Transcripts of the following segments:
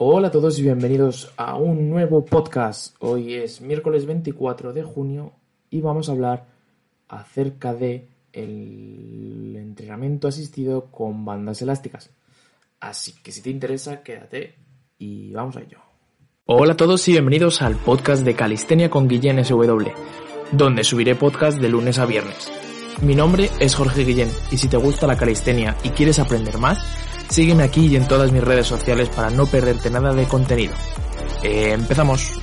Hola a todos y bienvenidos a un nuevo podcast. Hoy es miércoles 24 de junio y vamos a hablar acerca de el entrenamiento asistido con bandas elásticas. Así que si te interesa, quédate y vamos a ello. Hola a todos y bienvenidos al podcast de Calistenia con Guillén SW, donde subiré podcast de lunes a viernes. Mi nombre es Jorge Guillén y si te gusta la calistenia y quieres aprender más, Sígueme aquí y en todas mis redes sociales para no perderte nada de contenido. Eh, empezamos.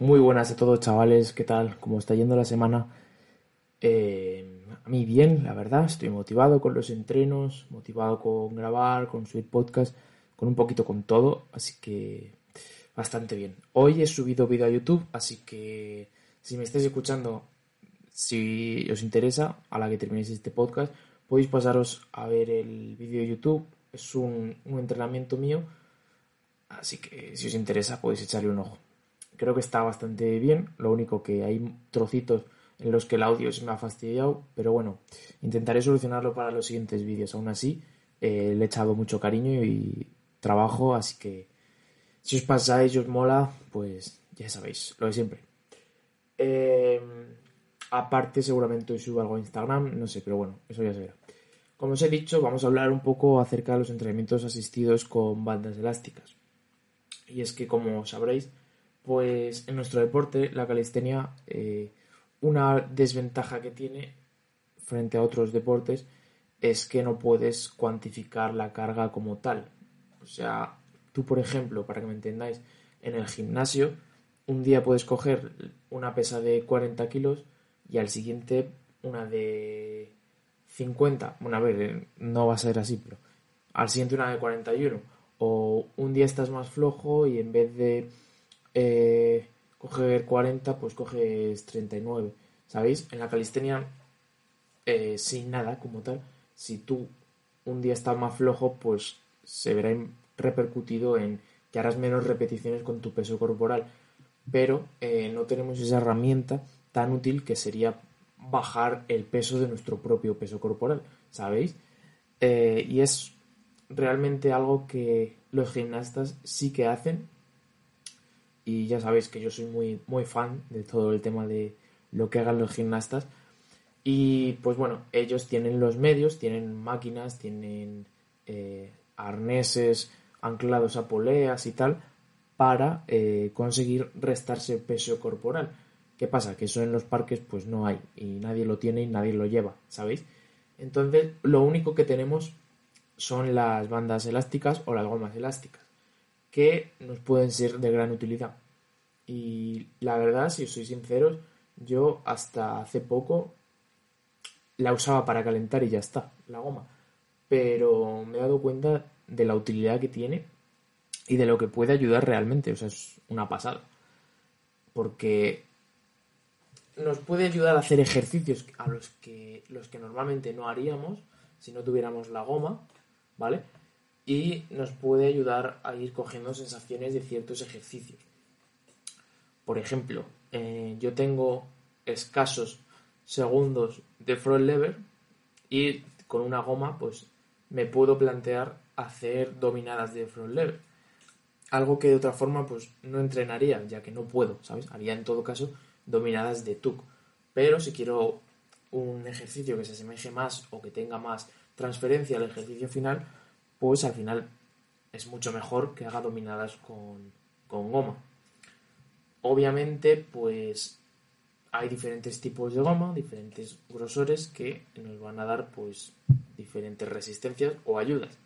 Muy buenas a todos chavales, ¿qué tal? ¿Cómo está yendo la semana? Eh, a mí bien, la verdad, estoy motivado con los entrenos, motivado con grabar, con subir podcast, con un poquito con todo, así que bastante bien. Hoy he subido vídeo a YouTube, así que si me estáis escuchando, si os interesa, a la que terminéis este podcast, podéis pasaros a ver el vídeo de YouTube. Es un, entrenamiento mío, así que si os interesa podéis echarle un ojo. Creo que está bastante bien, lo único que hay trocitos en los que el audio se me ha fastidiado, pero bueno, intentaré solucionarlo para los siguientes vídeos. Aún así, eh, le he echado mucho cariño y trabajo, así que si os pasáis y os mola, pues ya sabéis, lo de siempre. Eh, aparte, seguramente os subo algo a Instagram, no sé, pero bueno, eso ya se verá. Como os he dicho, vamos a hablar un poco acerca de los entrenamientos asistidos con bandas elásticas. Y es que, como sabréis, pues en nuestro deporte, la calistenia, eh, una desventaja que tiene frente a otros deportes es que no puedes cuantificar la carga como tal. O sea, tú, por ejemplo, para que me entendáis, en el gimnasio, un día puedes coger una pesa de 40 kilos y al siguiente una de 50, bueno, a ver, eh, no va a ser así, pero al siguiente una de 41. O un día estás más flojo y en vez de eh, coger 40, pues coges 39. ¿Sabéis? En la calistenia, eh, sin nada como tal, si tú un día estás más flojo, pues se verá repercutido en que harás menos repeticiones con tu peso corporal. Pero no tenemos esa herramienta tan útil que sería bajar el peso de nuestro propio peso corporal, ¿sabéis? Eh, y es realmente algo que los gimnastas sí que hacen. Y ya sabéis que yo soy muy, muy fan de todo el tema de lo que hagan los gimnastas. Y pues bueno, ellos tienen los medios, tienen máquinas, tienen eh, arneses anclados a poleas y tal para eh, conseguir restarse peso corporal. ¿Qué pasa? Que eso en los parques pues no hay y nadie lo tiene y nadie lo lleva, ¿sabéis? Entonces lo único que tenemos son las bandas elásticas o las gomas elásticas que nos pueden ser de gran utilidad. Y la verdad, si os soy sinceros, yo hasta hace poco la usaba para calentar y ya está, la goma. Pero me he dado cuenta de la utilidad que tiene y de lo que puede ayudar realmente. O sea, es una pasada. Porque nos puede ayudar a hacer ejercicios a los que, los que normalmente no haríamos si no tuviéramos la goma, ¿vale? Y nos puede ayudar a ir cogiendo sensaciones de ciertos ejercicios. Por ejemplo, eh, yo tengo escasos segundos de front lever y con una goma pues me puedo plantear hacer dominadas de front lever. Algo que de otra forma pues no entrenaría, ya que no puedo, ¿sabes? Haría en todo caso dominadas de TUC. Pero si quiero un ejercicio que se asemeje más o que tenga más transferencia al ejercicio final, pues al final es mucho mejor que haga dominadas con, con goma. Obviamente, pues hay diferentes tipos de goma, diferentes grosores que nos van a dar pues diferentes resistencias o ayudas.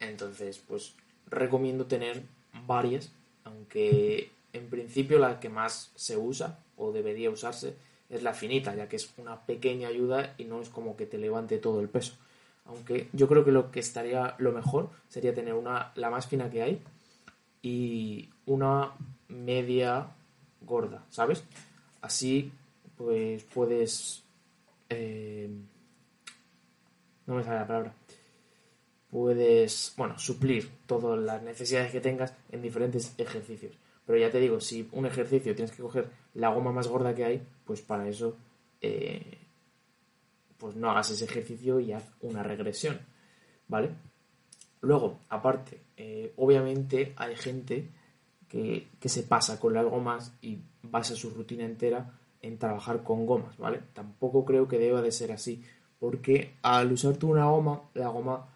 Entonces, pues recomiendo tener varias, aunque en principio la que más se usa o debería usarse es la finita, ya que es una pequeña ayuda y no es como que te levante todo el peso. Aunque yo creo que lo que estaría lo mejor sería tener una, la más fina que hay y una media gorda, ¿sabes? Así pues puedes... Eh, no me sale la palabra. Puedes, bueno, suplir todas las necesidades que tengas en diferentes ejercicios. Pero ya te digo, si un ejercicio tienes que coger la goma más gorda que hay, pues para eso eh, pues no hagas ese ejercicio y haz una regresión, ¿vale? Luego, aparte, eh, obviamente hay gente que, se pasa con las gomas y basa su rutina entera en trabajar con gomas, ¿vale? Tampoco creo que deba de ser así, porque al usar tú una goma, la goma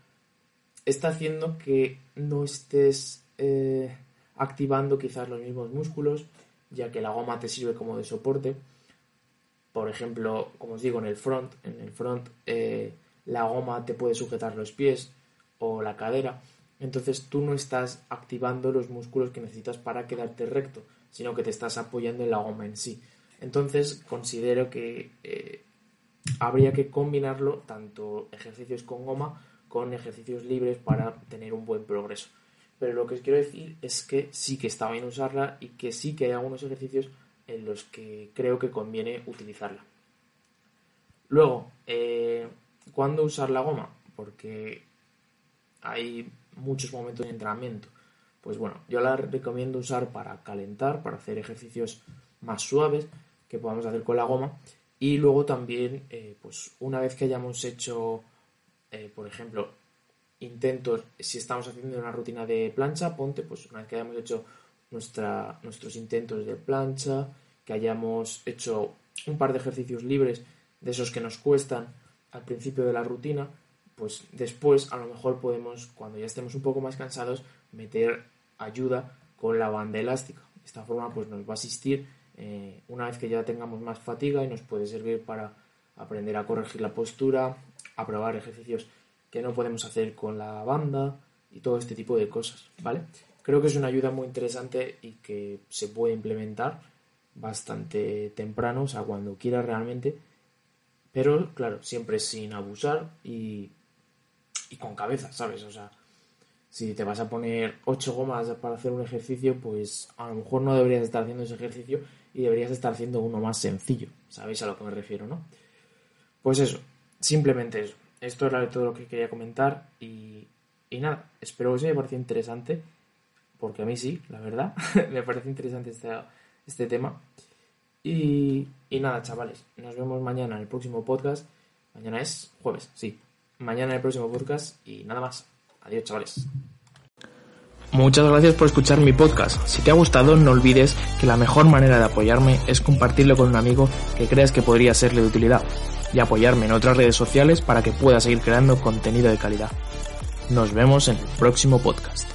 está haciendo que no estés eh, activando quizás los mismos músculos, ya que la goma te sirve como de soporte por ejemplo, como os digo, en el front, en el front eh, la goma te puede sujetar los pies o la cadera, entonces tú no estás activando los músculos que necesitas para quedarte recto, sino que te estás apoyando en la goma en sí. Entonces considero que eh, habría que combinarlo tanto ejercicios con goma con ejercicios libres para tener un buen progreso. Pero lo que os quiero decir es que sí que está bien usarla y que sí que hay algunos ejercicios en los que creo que conviene utilizarla. Luego, eh, ¿cuándo usar la goma? Porque hay muchos momentos de entrenamiento. Pues bueno, yo la recomiendo usar para calentar, para hacer ejercicios más suaves que podamos hacer con la goma. Y luego también, eh, pues una vez que hayamos hecho, eh, por ejemplo, intentos, si estamos haciendo una rutina de plancha, ponte, pues una vez que hayamos hecho nuestra, nuestros intentos de plancha, que hayamos hecho un par de ejercicios libres de esos que nos cuestan al principio de la rutina, pues después a lo mejor podemos, cuando ya estemos un poco más cansados, meter ayuda con la banda elástica. De esta forma pues nos va a asistir eh, una vez que ya tengamos más fatiga y nos puede servir para aprender a corregir la postura, a probar ejercicios que no podemos hacer con la banda y todo este tipo de cosas, ¿vale? Creo que es una ayuda muy interesante y que se puede implementar bastante temprano, o sea, cuando quieras realmente, pero claro, siempre sin abusar y, y con cabeza, ¿sabes? O sea, si te vas a poner ocho gomas para hacer un ejercicio, pues a lo mejor no deberías estar haciendo ese ejercicio y deberías estar haciendo uno más sencillo, ¿sabéis a lo que me refiero, no? Pues eso, simplemente eso. Esto era todo lo que quería comentar y, y nada, espero que os haya parecido interesante, porque a mí sí, la verdad, me parece interesante esta este tema. Y, y nada, chavales, nos vemos mañana en el próximo podcast. Mañana es jueves, sí. Mañana en el próximo podcast y nada más. Adiós, chavales. Muchas gracias por escuchar mi podcast. Si te ha gustado, no olvides que la mejor manera de apoyarme es compartirlo con un amigo que creas que podría serle de utilidad y apoyarme en otras redes sociales para que pueda seguir creando contenido de calidad. Nos vemos en el próximo podcast.